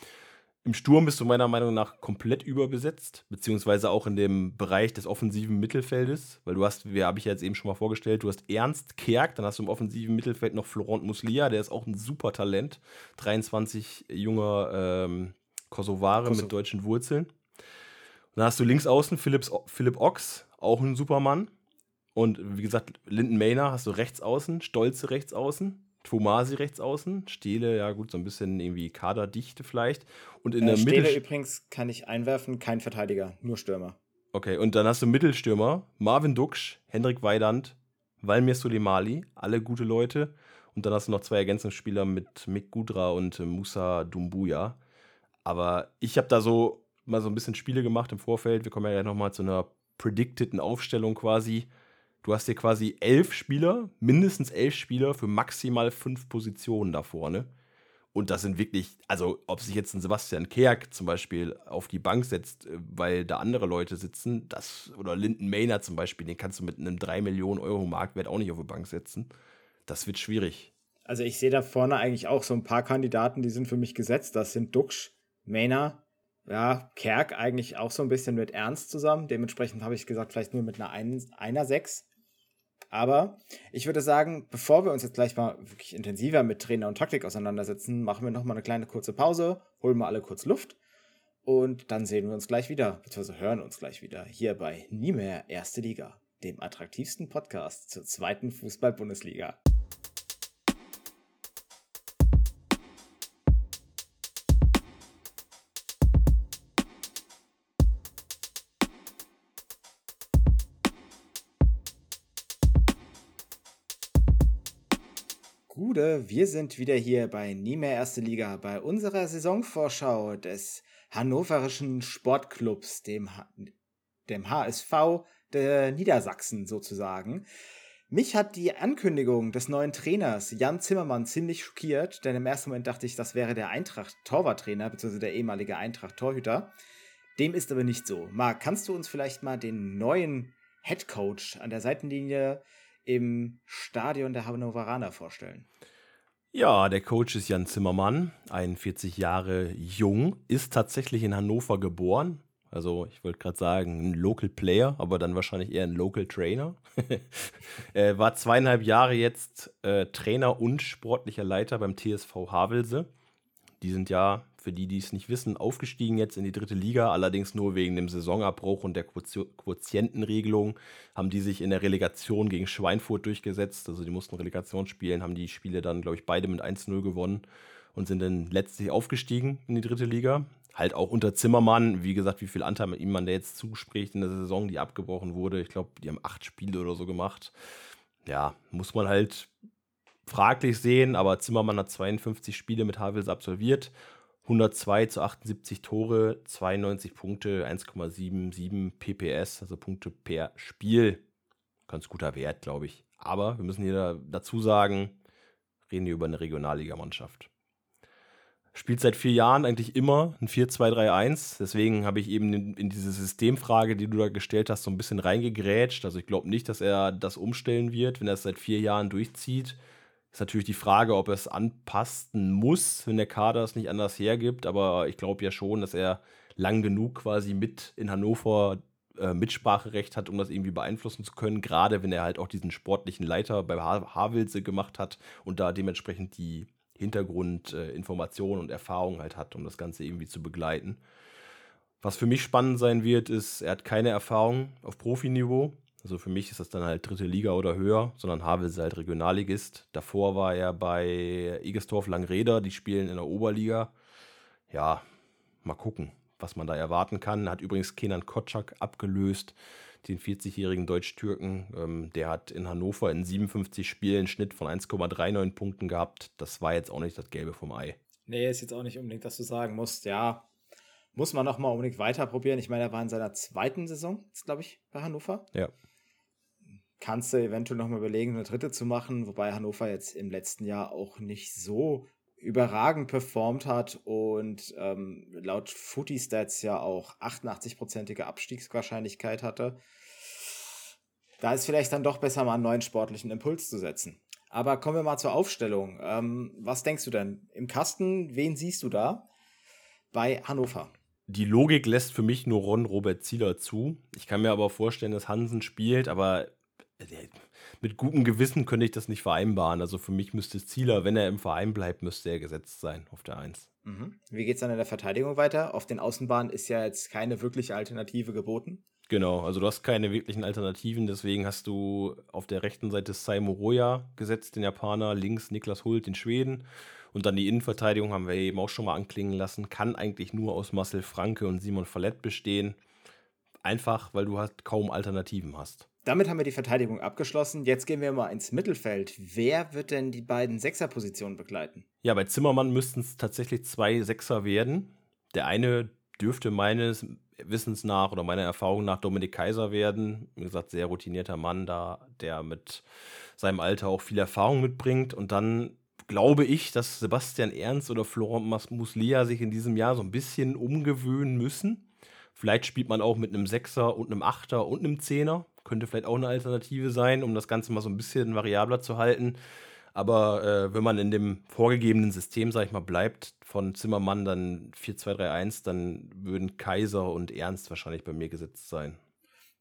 Im Sturm bist du meiner Meinung nach komplett überbesetzt, beziehungsweise auch in dem Bereich des offensiven Mittelfeldes, weil du hast, wie habe ich ja jetzt eben schon mal vorgestellt, du hast Ernst Kerk, dann hast du im offensiven Mittelfeld noch Florent Muslia, der ist auch ein super Talent, 23 junger ähm, Kosovare Kosovo. mit deutschen Wurzeln. Dann hast du links außen Philipps, Philipp Ochs, auch ein Supermann. Und wie gesagt, Linden Mayner hast du rechts außen, Stolze rechts außen. Tomasi rechts außen, Stele, ja gut, so ein bisschen irgendwie Kaderdichte vielleicht. Und in äh, der Stele Mitte. übrigens kann ich einwerfen, kein Verteidiger, nur Stürmer. Okay, und dann hast du Mittelstürmer, Marvin Duksch, Hendrik Weidand, Valmir Sulemali, alle gute Leute. Und dann hast du noch zwei Ergänzungsspieler mit Mick Gudra und Musa Dumbuya. Aber ich habe da so mal so ein bisschen Spiele gemacht im Vorfeld. Wir kommen ja nochmal zu einer predicteden Aufstellung quasi. Du hast hier quasi elf Spieler, mindestens elf Spieler für maximal fünf Positionen da vorne. Und das sind wirklich, also ob sich jetzt ein Sebastian Kerk zum Beispiel auf die Bank setzt, äh, weil da andere Leute sitzen, das, oder Linden Maynard zum Beispiel, den kannst du mit einem 3 Millionen Euro Marktwert auch nicht auf die Bank setzen. Das wird schwierig. Also ich sehe da vorne eigentlich auch so ein paar Kandidaten, die sind für mich gesetzt. Das sind Duxch, Maynard, ja, Kerk eigentlich auch so ein bisschen mit Ernst zusammen. Dementsprechend habe ich gesagt, vielleicht nur mit einer 1, einer 6. Aber ich würde sagen, bevor wir uns jetzt gleich mal wirklich intensiver mit Trainer und Taktik auseinandersetzen, machen wir nochmal eine kleine kurze Pause, holen wir alle kurz Luft und dann sehen wir uns gleich wieder, beziehungsweise hören uns gleich wieder hier bei Nie mehr Erste Liga, dem attraktivsten Podcast zur zweiten Fußball-Bundesliga. Gude, wir sind wieder hier bei Nie mehr Erste Liga, bei unserer Saisonvorschau des hannoverischen Sportclubs, dem, dem HSV der Niedersachsen sozusagen. Mich hat die Ankündigung des neuen Trainers Jan Zimmermann ziemlich schockiert, denn im ersten Moment dachte ich, das wäre der Eintracht-Torwarttrainer, beziehungsweise der ehemalige Eintracht-Torhüter. Dem ist aber nicht so. Marc, kannst du uns vielleicht mal den neuen Headcoach an der Seitenlinie im Stadion der Hannoveraner vorstellen? Ja, der Coach ist Jan Zimmermann, 41 Jahre jung, ist tatsächlich in Hannover geboren. Also ich wollte gerade sagen, ein Local Player, aber dann wahrscheinlich eher ein Local Trainer. er war zweieinhalb Jahre jetzt äh, Trainer und sportlicher Leiter beim TSV Havelse. Die sind ja für die, die es nicht wissen, aufgestiegen jetzt in die dritte Liga, allerdings nur wegen dem Saisonabbruch und der Quotientenregelung haben die sich in der Relegation gegen Schweinfurt durchgesetzt. Also die mussten Relegation spielen, haben die Spiele dann, glaube ich, beide mit 1-0 gewonnen und sind dann letztlich aufgestiegen in die dritte Liga. Halt auch unter Zimmermann, wie gesagt, wie viel Anteil ihm man da jetzt zuspricht in der Saison, die abgebrochen wurde. Ich glaube, die haben acht Spiele oder so gemacht. Ja, muss man halt fraglich sehen, aber Zimmermann hat 52 Spiele mit Havels absolviert 102 zu 78 Tore, 92 Punkte, 1,77 PPS, also Punkte per Spiel. Ganz guter Wert, glaube ich. Aber wir müssen hier dazu sagen, reden wir über eine Regionalligamannschaft. Spielt seit vier Jahren eigentlich immer ein 4-2-3-1. Deswegen habe ich eben in, diese Systemfrage, die du da gestellt hast, so ein bisschen reingegrätscht. Also ich glaube nicht, dass er das umstellen wird, wenn er es seit vier Jahren durchzieht. Ist natürlich die Frage, ob er es anpassen muss, wenn der Kader es nicht anders hergibt. Aber ich glaube ja schon, dass er lang genug quasi mit in Hannover äh, Mitspracherecht hat, um das irgendwie beeinflussen zu können. Gerade wenn er halt auch diesen sportlichen Leiter bei Havelse gemacht hat und da dementsprechend die Hintergrundinformationen äh, und Erfahrungen halt hat, um das Ganze irgendwie zu begleiten. Was für mich spannend sein wird, ist, er hat keine Erfahrung auf Profiniveau. Also für mich ist das dann halt dritte Liga oder höher, sondern Havel ist halt Regionalligist. Davor war er bei Igestorf Langreder, die spielen in der Oberliga. Ja, mal gucken, was man da erwarten kann. Hat übrigens Kenan Kotschak abgelöst, den 40-jährigen Deutsch-Türken. Ähm, der hat in Hannover in 57 Spielen einen Schnitt von 1,39 Punkten gehabt. Das war jetzt auch nicht das Gelbe vom Ei. Nee, ist jetzt auch nicht unbedingt, dass du sagen musst, ja, muss man nochmal unbedingt weiter probieren. Ich meine, er war in seiner zweiten Saison, glaube ich, bei Hannover. Ja kannst du eventuell nochmal überlegen, eine dritte zu machen, wobei Hannover jetzt im letzten Jahr auch nicht so überragend performt hat und ähm, laut Footy-Stats ja auch 88-prozentige Abstiegswahrscheinlichkeit hatte. Da ist vielleicht dann doch besser, mal einen neuen sportlichen Impuls zu setzen. Aber kommen wir mal zur Aufstellung. Ähm, was denkst du denn? Im Kasten, wen siehst du da bei Hannover? Die Logik lässt für mich nur Ron Robert Zieler zu. Ich kann mir aber vorstellen, dass Hansen spielt, aber mit gutem Gewissen könnte ich das nicht vereinbaren. Also für mich müsste Zieler, wenn er im Verein bleibt, müsste er gesetzt sein auf der 1. Mhm. Wie geht es dann in der Verteidigung weiter? Auf den Außenbahnen ist ja jetzt keine wirkliche Alternative geboten. Genau, also du hast keine wirklichen Alternativen, deswegen hast du auf der rechten Seite Saimo Roya gesetzt, den Japaner, links Niklas Hult, den Schweden. Und dann die Innenverteidigung haben wir eben auch schon mal anklingen lassen, kann eigentlich nur aus Marcel Franke und Simon Fallett bestehen. Einfach, weil du halt kaum Alternativen hast. Damit haben wir die Verteidigung abgeschlossen. Jetzt gehen wir mal ins Mittelfeld. Wer wird denn die beiden Sechserpositionen begleiten? Ja, bei Zimmermann müssten es tatsächlich zwei Sechser werden. Der eine dürfte meines Wissens nach oder meiner Erfahrung nach Dominik Kaiser werden. Wie gesagt, sehr routinierter Mann da, der mit seinem Alter auch viel Erfahrung mitbringt. Und dann glaube ich, dass Sebastian Ernst oder Florent Muslia sich in diesem Jahr so ein bisschen umgewöhnen müssen. Vielleicht spielt man auch mit einem Sechser und einem Achter und einem Zehner. Könnte vielleicht auch eine Alternative sein, um das Ganze mal so ein bisschen variabler zu halten. Aber äh, wenn man in dem vorgegebenen System, sag ich mal, bleibt von Zimmermann dann 4-2-3-1, dann würden Kaiser und Ernst wahrscheinlich bei mir gesetzt sein.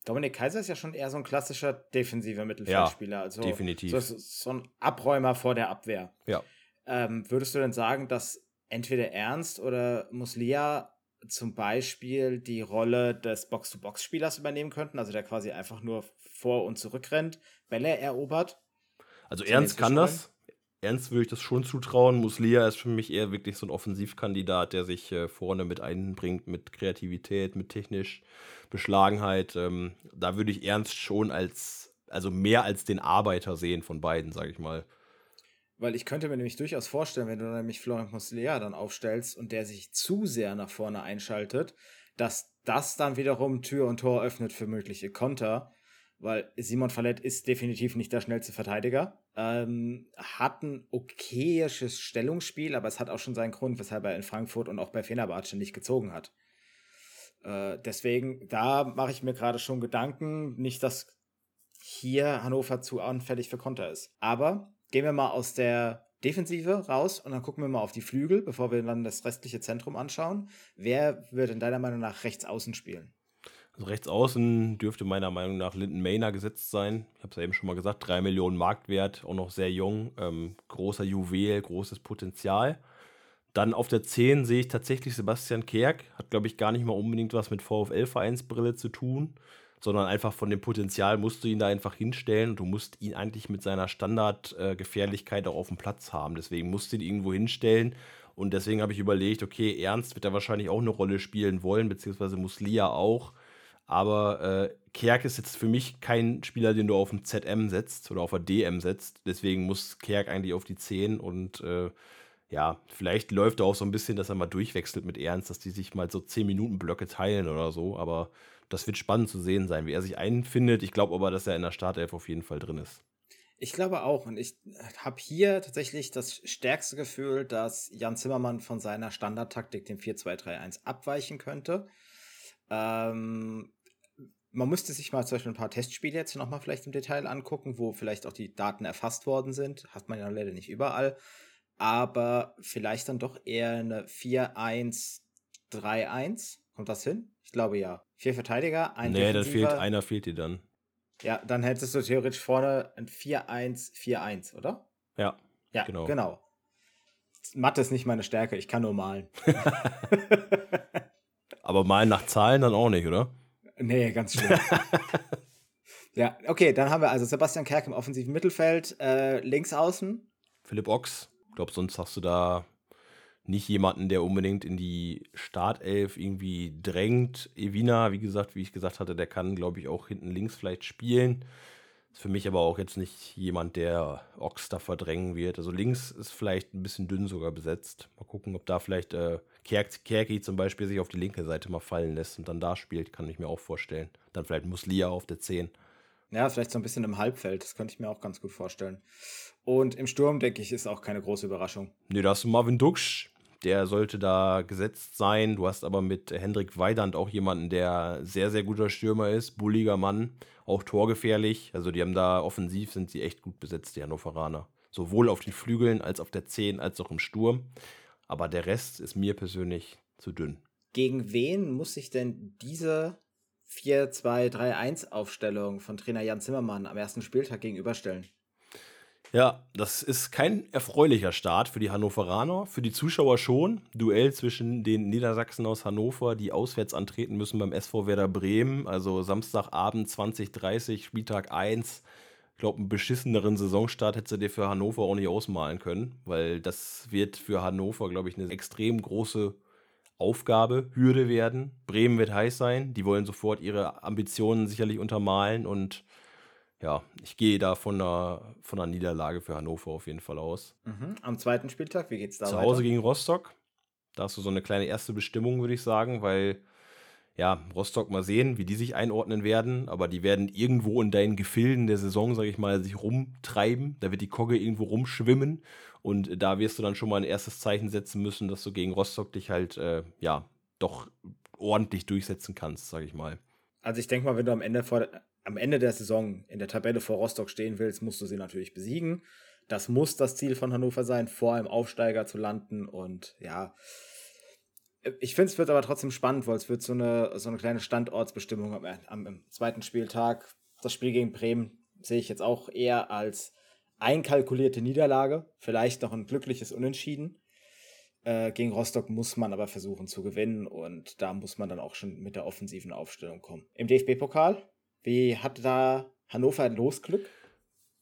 Dominik Kaiser ist ja schon eher so ein klassischer defensiver Mittelfeldspieler. Ja, also definitiv. So, so, ein Abräumer vor der Abwehr. Ja. Ähm, würdest du denn sagen, dass entweder Ernst oder Muslia zum Beispiel die Rolle des Box-to-Box-Spielers übernehmen könnten, also der quasi einfach nur vor und zurück rennt, Bälle erobert? Also Ernst kann das. Ernst würde ich das schon zutrauen. Muslia ist für mich eher wirklich so ein Offensivkandidat, der sich äh, vorne mit einbringt, mit Kreativität, mit technisch Beschlagenheit. Ähm, da würde ich Ernst schon als, also mehr als den Arbeiter sehen von beiden, sage ich mal. Weil ich könnte mir nämlich durchaus vorstellen, wenn du nämlich Florent Muslia dann aufstellst und der sich zu sehr nach vorne einschaltet, dass das dann wiederum Tür und Tor öffnet für mögliche Konter weil Simon Fallett ist definitiv nicht der schnellste Verteidiger. Ähm, hat ein okayisches Stellungsspiel, aber es hat auch schon seinen Grund, weshalb er in Frankfurt und auch bei Fenerbahce nicht gezogen hat. Äh, deswegen, da mache ich mir gerade schon Gedanken, nicht, dass hier Hannover zu anfällig für Konter ist. Aber gehen wir mal aus der Defensive raus und dann gucken wir mal auf die Flügel, bevor wir dann das restliche Zentrum anschauen. Wer wird in deiner Meinung nach rechts außen spielen? Also rechts außen dürfte meiner Meinung nach Linden Mayner gesetzt sein. Ich habe es ja eben schon mal gesagt, 3 Millionen Marktwert, auch noch sehr jung, ähm, großer Juwel, großes Potenzial. Dann auf der 10 sehe ich tatsächlich Sebastian Kerk. Hat, glaube ich, gar nicht mal unbedingt was mit VfL-Vereinsbrille zu tun, sondern einfach von dem Potenzial musst du ihn da einfach hinstellen und du musst ihn eigentlich mit seiner Standardgefährlichkeit äh, auch auf dem Platz haben. Deswegen musst du ihn irgendwo hinstellen. Und deswegen habe ich überlegt, okay, Ernst wird da wahrscheinlich auch eine Rolle spielen wollen, beziehungsweise Muslia auch. Aber äh, Kerk ist jetzt für mich kein Spieler, den du auf dem ZM setzt oder auf der DM setzt. Deswegen muss Kerk eigentlich auf die 10 und äh, ja, vielleicht läuft er auch so ein bisschen, dass er mal durchwechselt mit Ernst, dass die sich mal so 10 Minuten Blöcke teilen oder so. Aber das wird spannend zu sehen sein, wie er sich einfindet. Ich glaube aber, dass er in der Startelf auf jeden Fall drin ist. Ich glaube auch. Und ich habe hier tatsächlich das stärkste Gefühl, dass Jan Zimmermann von seiner Standardtaktik, dem 4-2-3-1, abweichen könnte. Ähm, man müsste sich mal zum Beispiel ein paar Testspiele jetzt nochmal vielleicht im Detail angucken, wo vielleicht auch die Daten erfasst worden sind. Hat man ja leider nicht überall. Aber vielleicht dann doch eher eine 4-1-3-1. Kommt das hin? Ich glaube ja. Vier Verteidiger, ein Nee, dann fehlt einer, fehlt dir dann. Ja, dann hättest du theoretisch vorne ein 4-1-4-1, oder? Ja. Ja, genau. genau. Mathe ist nicht meine Stärke, ich kann nur malen. Aber malen nach Zahlen dann auch nicht, oder? Nee, ganz schlimm. ja, okay, dann haben wir also Sebastian Kerk im offensiven Mittelfeld, äh, links außen. Philipp Ochs. Ich glaube, sonst hast du da nicht jemanden, der unbedingt in die Startelf irgendwie drängt. Evina, wie gesagt, wie ich gesagt hatte, der kann, glaube ich, auch hinten links vielleicht spielen. Ist für mich aber auch jetzt nicht jemand, der Ochs da verdrängen wird. Also links ist vielleicht ein bisschen dünn sogar besetzt. Mal gucken, ob da vielleicht äh, Kerki zum Beispiel sich auf die linke Seite mal fallen lässt und dann da spielt, kann ich mir auch vorstellen. Dann vielleicht Muslia auf der 10. Ja, vielleicht so ein bisschen im Halbfeld. Das könnte ich mir auch ganz gut vorstellen. Und im Sturm, denke ich, ist auch keine große Überraschung. Nee, da hast du Marvin Duksch, der sollte da gesetzt sein. Du hast aber mit Hendrik Weidand auch jemanden, der sehr, sehr guter Stürmer ist, bulliger Mann, auch torgefährlich. Also die haben da offensiv, sind sie echt gut besetzt, die Hannoveraner. Sowohl auf den Flügeln als auf der 10 als auch im Sturm. Aber der Rest ist mir persönlich zu dünn. Gegen wen muss sich denn diese 4-2-3-1-Aufstellung von Trainer Jan Zimmermann am ersten Spieltag gegenüberstellen? Ja, das ist kein erfreulicher Start für die Hannoveraner, für die Zuschauer schon. Duell zwischen den Niedersachsen aus Hannover, die auswärts antreten müssen beim SV Werder Bremen, also Samstagabend 2030, Spieltag 1. Ich glaube, einen beschisseneren Saisonstart hättest du dir für Hannover auch nicht ausmalen können, weil das wird für Hannover, glaube ich, eine extrem große Aufgabe, Hürde werden. Bremen wird heiß sein, die wollen sofort ihre Ambitionen sicherlich untermalen und ja, ich gehe da von einer, von einer Niederlage für Hannover auf jeden Fall aus. Mhm. Am zweiten Spieltag, wie geht's da Zu weiter? Hause gegen Rostock. Da hast du so eine kleine erste Bestimmung, würde ich sagen, weil ja, Rostock mal sehen, wie die sich einordnen werden, aber die werden irgendwo in deinen Gefilden der Saison, sage ich mal, sich rumtreiben. Da wird die Kogge irgendwo rumschwimmen und da wirst du dann schon mal ein erstes Zeichen setzen müssen, dass du gegen Rostock dich halt, äh, ja, doch ordentlich durchsetzen kannst, sage ich mal. Also ich denke mal, wenn du am Ende vor, am Ende der Saison in der Tabelle vor Rostock stehen willst, musst du sie natürlich besiegen. Das muss das Ziel von Hannover sein, vor einem Aufsteiger zu landen. Und ja, ich finde, es wird aber trotzdem spannend, weil es wird so eine, so eine kleine Standortsbestimmung am, am, am zweiten Spieltag. Das Spiel gegen Bremen sehe ich jetzt auch eher als einkalkulierte Niederlage, vielleicht noch ein glückliches Unentschieden. Äh, gegen Rostock muss man aber versuchen zu gewinnen und da muss man dann auch schon mit der offensiven Aufstellung kommen. Im DFB-Pokal wie hat da Hannover ein Losglück?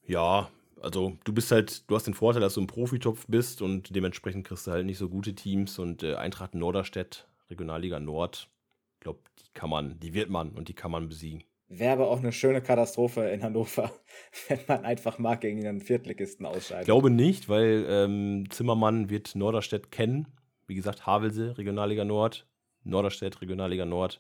Ja, also du bist halt, du hast den Vorteil, dass du im Profitopf bist und dementsprechend kriegst du halt nicht so gute Teams und äh, Eintracht Norderstedt, Regionalliga Nord, ich glaube, die kann man, die wird man und die kann man besiegen. Wäre aber auch eine schöne Katastrophe in Hannover, wenn man einfach mal gegen einen Viertligisten ausscheidet. Ich glaube nicht, weil ähm, Zimmermann wird Norderstedt kennen. Wie gesagt, Havelse, Regionalliga Nord, Norderstedt, Regionalliga Nord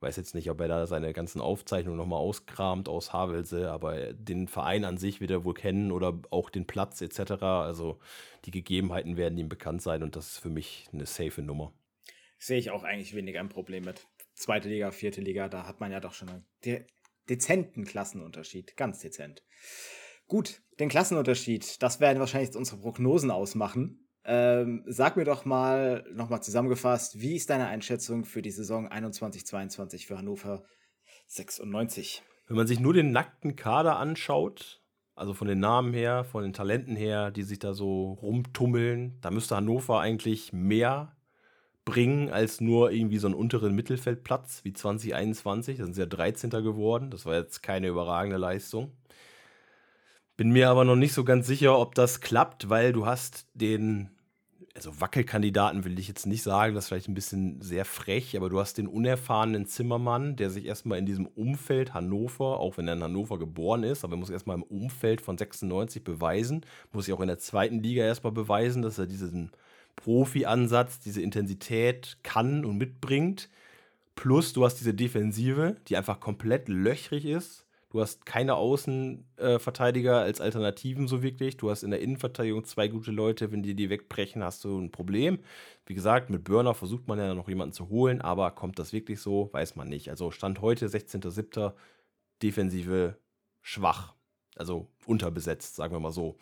weiß jetzt nicht, ob er da seine ganzen Aufzeichnungen nochmal auskramt aus Havelse, aber den Verein an sich wird er wohl kennen oder auch den Platz etc. Also die Gegebenheiten werden ihm bekannt sein und das ist für mich eine safe Nummer. Sehe ich auch eigentlich weniger ein Problem mit. Zweite Liga, vierte Liga, da hat man ja doch schon einen de dezenten Klassenunterschied. Ganz dezent. Gut, den Klassenunterschied, das werden wahrscheinlich unsere Prognosen ausmachen. Ähm, sag mir doch mal nochmal zusammengefasst, wie ist deine Einschätzung für die Saison 21-22 für Hannover 96? Wenn man sich nur den nackten Kader anschaut, also von den Namen her, von den Talenten her, die sich da so rumtummeln, da müsste Hannover eigentlich mehr bringen als nur irgendwie so einen unteren Mittelfeldplatz wie 2021. Da sind sie ja 13. geworden. Das war jetzt keine überragende Leistung. Bin mir aber noch nicht so ganz sicher, ob das klappt, weil du hast den, also Wackelkandidaten will ich jetzt nicht sagen, das ist vielleicht ein bisschen sehr frech, aber du hast den unerfahrenen Zimmermann, der sich erstmal in diesem Umfeld Hannover, auch wenn er in Hannover geboren ist, aber er muss erstmal im Umfeld von 96 beweisen, muss sich auch in der zweiten Liga erstmal beweisen, dass er diesen Profi-Ansatz, diese Intensität kann und mitbringt. Plus du hast diese Defensive, die einfach komplett löchrig ist Du hast keine Außenverteidiger äh, als Alternativen so wirklich. Du hast in der Innenverteidigung zwei gute Leute. Wenn die die wegbrechen, hast du ein Problem. Wie gesagt, mit Burner versucht man ja noch jemanden zu holen, aber kommt das wirklich so? Weiß man nicht. Also Stand heute, 16.07. Defensive schwach. Also unterbesetzt, sagen wir mal so.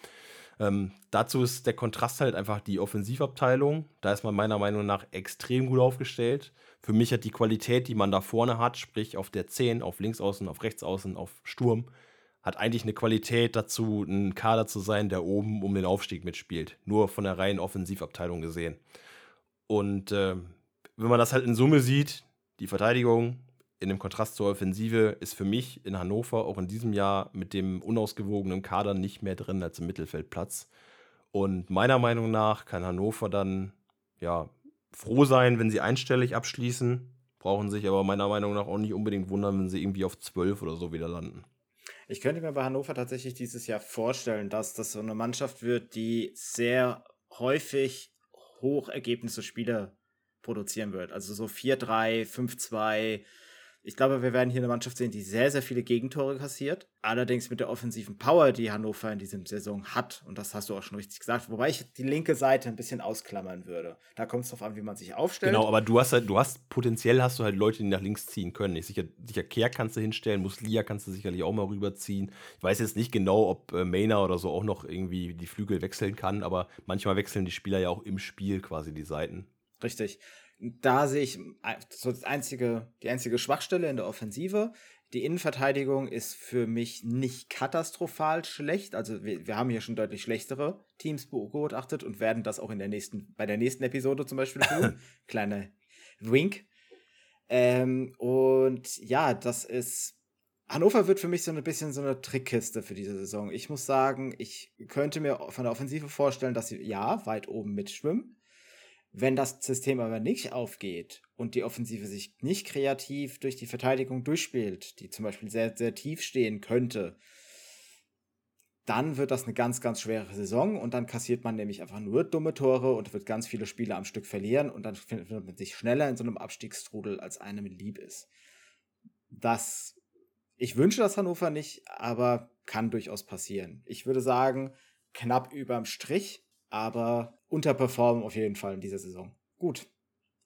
Ähm, dazu ist der Kontrast halt einfach die Offensivabteilung. Da ist man meiner Meinung nach extrem gut aufgestellt. Für mich hat die Qualität, die man da vorne hat, sprich auf der 10, auf Linksaußen, auf Rechtsaußen, auf Sturm, hat eigentlich eine Qualität dazu, ein Kader zu sein, der oben um den Aufstieg mitspielt. Nur von der reinen Offensivabteilung gesehen. Und äh, wenn man das halt in Summe sieht, die Verteidigung, in dem Kontrast zur Offensive ist für mich in Hannover auch in diesem Jahr mit dem unausgewogenen Kader nicht mehr drin als im Mittelfeldplatz. Und meiner Meinung nach kann Hannover dann ja froh sein, wenn sie einstellig abschließen, brauchen sich aber meiner Meinung nach auch nicht unbedingt wundern, wenn sie irgendwie auf 12 oder so wieder landen. Ich könnte mir bei Hannover tatsächlich dieses Jahr vorstellen, dass das so eine Mannschaft wird, die sehr häufig Hochergebnisse Spiele produzieren wird. Also so 4-3, 5-2, Ich glaube, wir werden hier eine Mannschaft sehen, die sehr, sehr viele Gegentore kassiert. Allerdings mit der offensiven Power, die Hannover in dieser Saison hat. Und das hast du auch schon richtig gesagt. Wobei ich die linke Seite ein bisschen ausklammern würde. Da kommt es darauf an, wie man sich aufstellt. Genau, aber du hast halt, du hast potenziell hast du halt Leute, die nach links ziehen können. Ich sicher, sicher Kehr kannst du hinstellen, Muslia kannst du sicherlich auch mal rüberziehen. Ich weiß jetzt nicht genau, ob äh, Mainer oder so auch noch irgendwie die Flügel wechseln kann, aber manchmal wechseln die Spieler ja auch im Spiel quasi die Seiten. Richtig da sehe ich so das einzige, die einzige Schwachstelle in der Offensive. Die Innenverteidigung ist für mich nicht katastrophal schlecht. Also wir, wir haben hier schon deutlich schlechtere Teams beobachtet und werden das auch in der nächsten, bei der nächsten Episode zum Beispiel tun. Kleine Wink. Ähm, und ja, das ist. Hannover wird für mich so ein bisschen so eine Trickkiste für diese Saison. Ich muss sagen, ich könnte mir von der Offensive vorstellen, dass sie ja weit oben mitschwimmen wenn das System aber nicht aufgeht und die Offensive sich nicht kreativ durch die Verteidigung durchspielt, die zum Beispiel sehr, sehr tief stehen könnte, dann wird das eine ganz, ganz schwere Saison und dann kassiert man nämlich einfach nur dumme Tore und wird ganz viele Spiele am Stück verlieren und dann findet man sich schneller in so einem Abstiegsstrudel, als einem lieb ist. Das, ich wünsche das Hannover nicht, aber kann durchaus passieren. Ich würde sagen, knapp überm Strich, aber unterperformen auf jeden Fall in dieser Saison. Gut.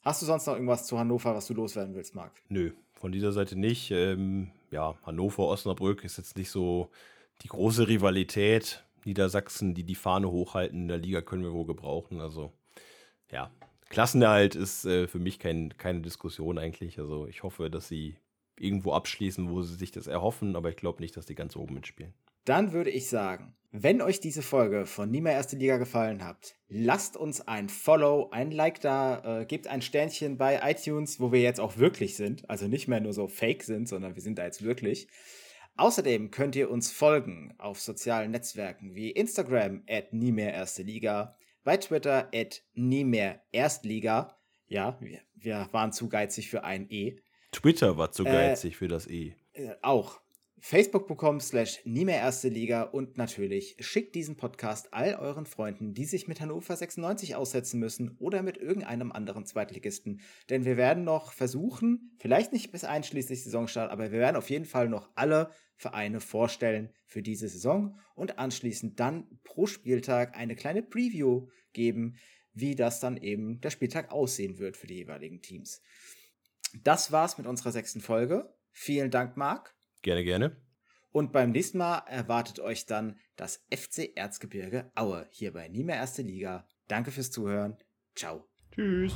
Hast du sonst noch irgendwas zu Hannover, was du loswerden willst, Marc? Nö, von dieser Seite nicht. Ähm, ja, Hannover, Osnabrück ist jetzt nicht so die große Rivalität. Niedersachsen, die die Fahne hochhalten in der Liga, können wir wohl gebrauchen. Also, ja, Klassenerhalt ist äh, für mich kein, keine Diskussion eigentlich. Also, ich hoffe, dass sie irgendwo abschließen, wo sie sich das erhoffen, aber ich glaube nicht, dass die ganz oben mitspielen. Dann würde ich sagen, wenn euch diese Folge von Nie mehr Erste Liga gefallen hat, lasst uns ein Follow, ein Like da, äh, gebt ein Sternchen bei iTunes, wo wir jetzt auch wirklich sind. Also nicht mehr nur so fake sind, sondern wir sind da jetzt wirklich. Außerdem könnt ihr uns folgen auf sozialen Netzwerken wie Instagram at nie mehr Erste Liga, bei Twitter at nie mehr Erstliga. Ja, wir, wir waren zu geizig für ein E. Twitter war zu äh, geizig äh, für das E. Äh, auch facebook.com slash nie mehr erste Liga und natürlich schickt diesen Podcast all euren Freunden, die sich mit Hannover 96 aussetzen müssen oder mit irgendeinem anderen Zweitligisten. Denn wir werden noch versuchen, vielleicht nicht bis einschließlich Saisonstart, aber wir werden auf jeden Fall noch alle Vereine vorstellen für diese Saison und anschließend dann pro Spieltag eine kleine Preview geben, wie das dann eben der Spieltag aussehen wird für die jeweiligen Teams. Das war's mit unserer sechsten Folge. Vielen Dank, Marc. Gerne, gerne. Und beim nächsten Mal erwartet euch dann das FC Erzgebirge Aue hier bei Nie mehr Erste Liga. Danke fürs Zuhören. Ciao. Tschüss.